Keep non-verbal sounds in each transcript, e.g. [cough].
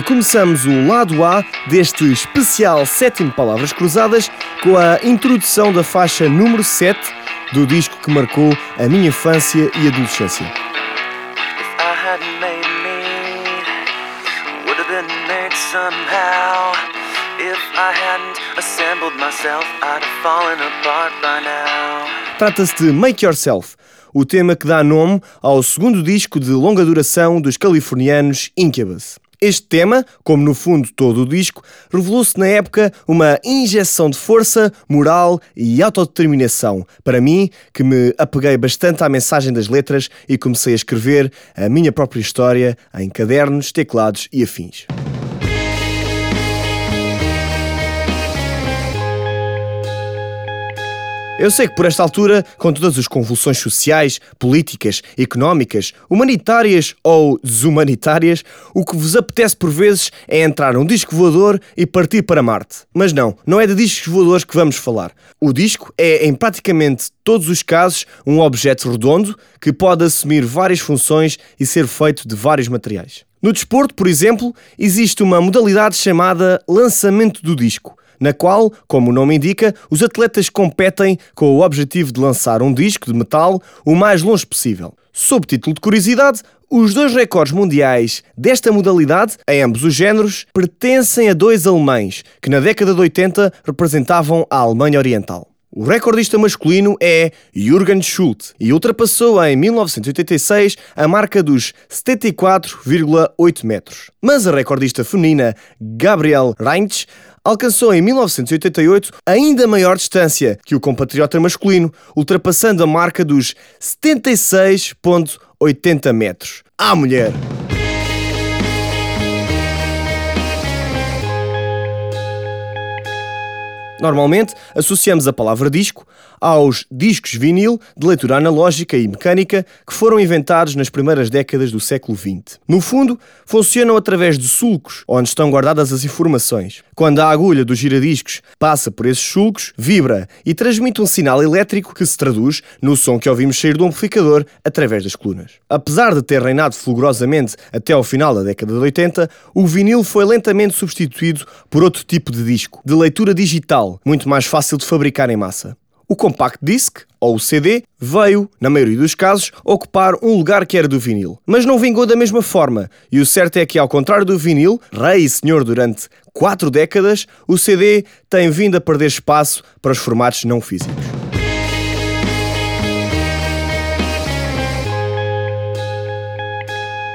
E começamos o lado A deste especial sétimo Palavras Cruzadas com a introdução da faixa número 7 do disco que marcou a minha infância e adolescência. Trata-se de Make Yourself, o tema que dá nome ao segundo disco de longa duração dos californianos Incubus. Este tema, como no fundo todo o disco, revelou-se na época uma injeção de força, moral e autodeterminação. Para mim, que me apeguei bastante à mensagem das letras e comecei a escrever a minha própria história em cadernos, teclados e afins. Eu sei que por esta altura, com todas as convulsões sociais, políticas, económicas, humanitárias ou desumanitárias, o que vos apetece por vezes é entrar num disco voador e partir para Marte. Mas não, não é de discos voadores que vamos falar. O disco é, em praticamente todos os casos, um objeto redondo que pode assumir várias funções e ser feito de vários materiais. No desporto, por exemplo, existe uma modalidade chamada lançamento do disco na qual, como o nome indica, os atletas competem com o objetivo de lançar um disco de metal o mais longe possível. Sob título de curiosidade, os dois recordes mundiais desta modalidade, em ambos os géneros, pertencem a dois alemães que na década de 80 representavam a Alemanha Oriental. O recordista masculino é Jürgen Schultz e ultrapassou em 1986 a marca dos 74,8 metros. Mas a recordista feminina Gabrielle Reinsch alcançou em 1988 ainda maior distância que o compatriota masculino, ultrapassando a marca dos 76,80 metros. À mulher! Normalmente associamos a palavra disco aos discos vinil de leitura analógica e mecânica que foram inventados nas primeiras décadas do século XX. No fundo, funcionam através de sulcos, onde estão guardadas as informações. Quando a agulha dos giradiscos passa por esses sulcos, vibra e transmite um sinal elétrico que se traduz no som que ouvimos sair do amplificador através das colunas. Apesar de ter reinado fulgurosamente até ao final da década de 80, o vinil foi lentamente substituído por outro tipo de disco, de leitura digital, muito mais fácil de fabricar em massa. O Compact Disc, ou o CD, veio, na maioria dos casos, ocupar um lugar que era do vinil. Mas não vingou da mesma forma, e o certo é que, ao contrário do vinil, rei e senhor durante quatro décadas, o CD tem vindo a perder espaço para os formatos não físicos.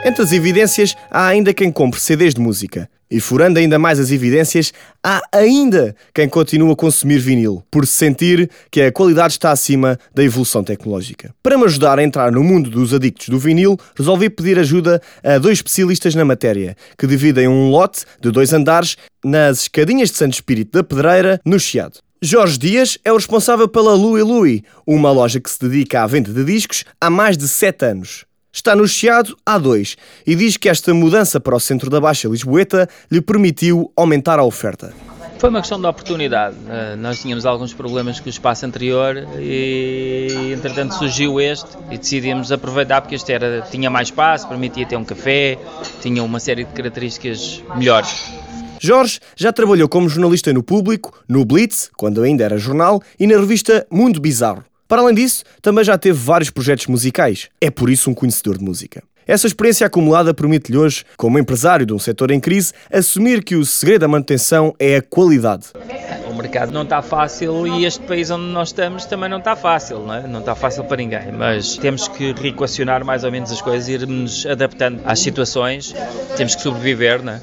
Entre as evidências, há ainda quem compre CDs de música. E furando ainda mais as evidências, há ainda quem continua a consumir vinil, por sentir que a qualidade está acima da evolução tecnológica. Para me ajudar a entrar no mundo dos adictos do vinil, resolvi pedir ajuda a dois especialistas na matéria, que dividem um lote de dois andares nas escadinhas de Santo Espírito da Pedreira, no Chiado. Jorge Dias é o responsável pela Louie Louie, uma loja que se dedica à venda de discos há mais de 7 anos está no Chiado há dois e diz que esta mudança para o centro da Baixa Lisboeta lhe permitiu aumentar a oferta. Foi uma questão de oportunidade. Uh, nós tínhamos alguns problemas com o espaço anterior e, entretanto, surgiu este e decidimos aproveitar porque este era, tinha mais espaço, permitia ter um café, tinha uma série de características melhores. Jorge já trabalhou como jornalista no Público, no Blitz, quando ainda era jornal, e na revista Mundo Bizarro. Para além disso, também já teve vários projetos musicais. É por isso um conhecedor de música. Essa experiência acumulada permite-lhe hoje, como empresário de um setor em crise, assumir que o segredo da manutenção é a qualidade. O mercado não está fácil e este país onde nós estamos também não está fácil, não, é? não está fácil para ninguém, mas temos que reequacionar mais ou menos as coisas, irmos adaptando às situações, temos que sobreviver, não é?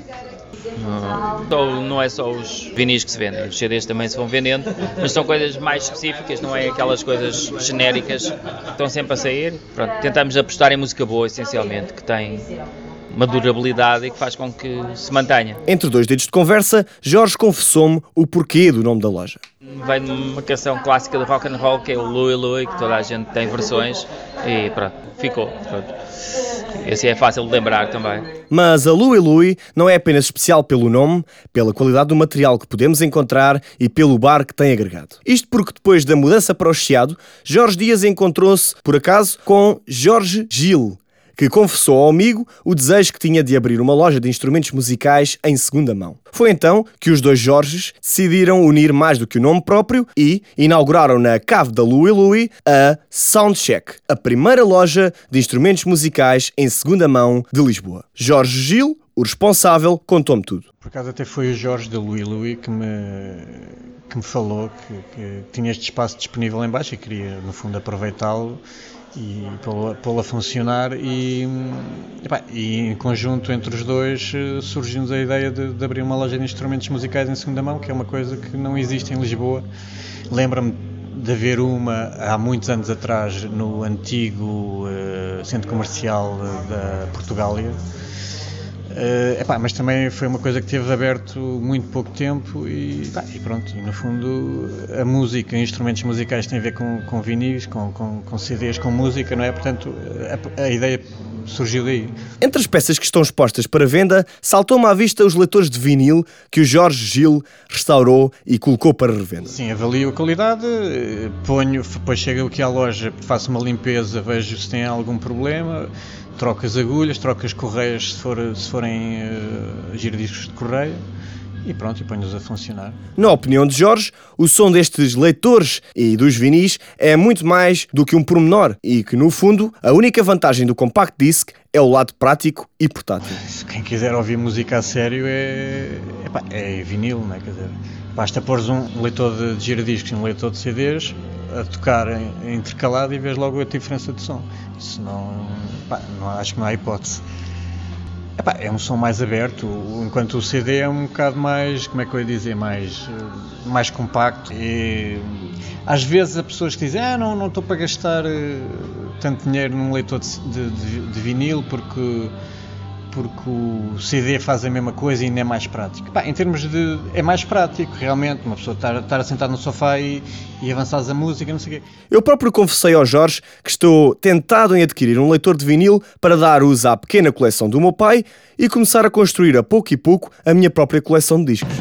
Não, não é só os vinis que se vendem, os CDs também se vão vendendo, mas são coisas mais específicas, não é aquelas coisas genéricas que estão sempre a sair. Pronto, tentamos apostar em música boa, essencialmente, que tem uma durabilidade e que faz com que se mantenha. Entre dois dedos de conversa, Jorge confessou-me o porquê do nome da loja. Vem de uma canção clássica de rock and roll que é o Louie Louie, que toda a gente tem versões e pronto, ficou. Pronto. Esse é fácil de lembrar também. Mas a Louie Louie não é apenas especial pelo nome, pela qualidade do material que podemos encontrar e pelo bar que tem agregado. Isto porque depois da mudança para o Chiado, Jorge Dias encontrou-se, por acaso, com Jorge Gil, que confessou ao amigo o desejo que tinha de abrir uma loja de instrumentos musicais em segunda mão. Foi então que os dois Jorges decidiram unir mais do que o nome próprio e inauguraram na cave da Louis Louis a Soundcheck, a primeira loja de instrumentos musicais em segunda mão de Lisboa. Jorge Gil, o responsável, contou-me tudo. Por acaso até foi o Jorge da Louis que me, que me falou que, que tinha este espaço disponível em baixo e queria, no fundo, aproveitá-lo e pô-lo a funcionar e, e, em conjunto entre os dois eh, surgiu-nos a ideia de, de, abrir uma loja de instrumentos musicais em segunda mão, que é uma coisa que não existe em Lisboa. Lembra-me de haver uma há muitos anos atrás no antigo uh, centro comercial da Portugália Uh, epá, mas também foi uma coisa que teve aberto muito pouco tempo e, e, pronto, e no fundo a música, instrumentos musicais têm a ver com, com vinis, com, com, com CDs, com música, não é? Portanto, a, a ideia surgiu daí. Entre as peças que estão expostas para venda, saltou-me à vista os leitores de vinil que o Jorge Gil restaurou e colocou para revenda. Sim, avalio a qualidade, ponho, depois chego aqui à loja, faço uma limpeza, vejo se tem algum problema trocas agulhas, trocas correias se, for, se forem uh, giradiscos de correia e pronto, e põe-nos a funcionar. Na opinião de Jorge, o som destes leitores e dos vinis é muito mais do que um pormenor e que, no fundo, a única vantagem do Compact Disc é o lado prático e portátil. [laughs] Se quem quiser ouvir música a sério é, é, é vinil, não é? Quer dizer, basta pôr um leitor de giradiscos e um leitor de CDs a tocar intercalado e vês logo a diferença de som. Isso não, pá, não acho que não há hipótese. Epá, é um som mais aberto, enquanto o CD é um bocado mais, como é que eu ia dizer, mais, mais compacto. E às vezes há pessoas que dizem, ah, não, não estou para gastar uh, tanto dinheiro num leitor de, de, de vinil porque porque o CD faz a mesma coisa e ainda é mais prático. Pá, em termos de. é mais prático, realmente, uma pessoa estar, estar no sofá e, e avançar a música, não sei o quê. Eu próprio confessei ao Jorge que estou tentado em adquirir um leitor de vinil para dar uso à pequena coleção do meu pai e começar a construir a pouco e pouco a minha própria coleção de discos.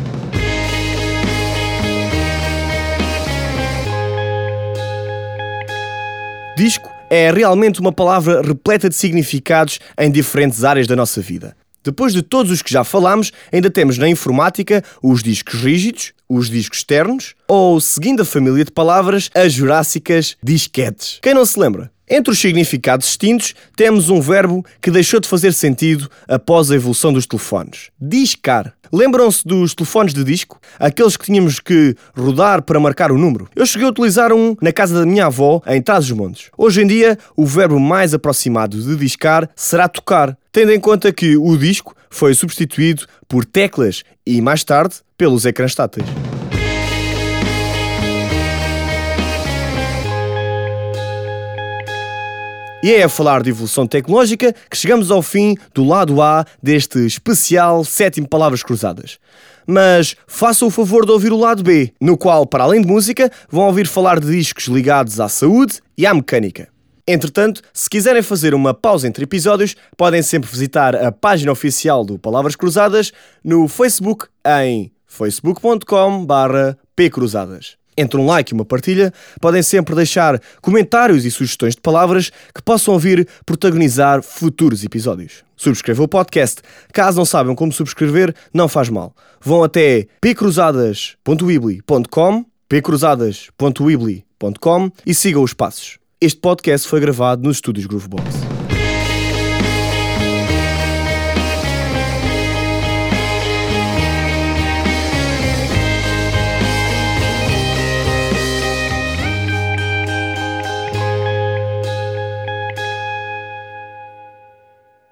Disco é realmente uma palavra repleta de significados em diferentes áreas da nossa vida. Depois de todos os que já falámos, ainda temos na informática os discos rígidos, os discos externos, ou, seguindo a família de palavras, as jurássicas disquetes. Quem não se lembra? Entre os significados distintos, temos um verbo que deixou de fazer sentido após a evolução dos telefones: discar. Lembram-se dos telefones de disco? Aqueles que tínhamos que rodar para marcar o número? Eu cheguei a utilizar um na casa da minha avó, em Trás-os-Montes. Hoje em dia, o verbo mais aproximado de discar será tocar, tendo em conta que o disco foi substituído por teclas e, mais tarde, pelos ecrãs táteis. E é a falar de evolução tecnológica que chegamos ao fim do lado A deste especial sétimo Palavras Cruzadas. Mas façam o favor de ouvir o lado B, no qual, para além de música, vão ouvir falar de discos ligados à saúde e à mecânica. Entretanto, se quiserem fazer uma pausa entre episódios, podem sempre visitar a página oficial do Palavras Cruzadas no Facebook em facebook.com/pcruzadas. Entre um like e uma partilha, podem sempre deixar comentários e sugestões de palavras que possam vir protagonizar futuros episódios. Subscrevam o podcast. Caso não saibam como subscrever, não faz mal. Vão até pcruzadas.weebly.com pcruzadas.weebly.com e sigam os passos. Este podcast foi gravado nos estúdios Groovebox.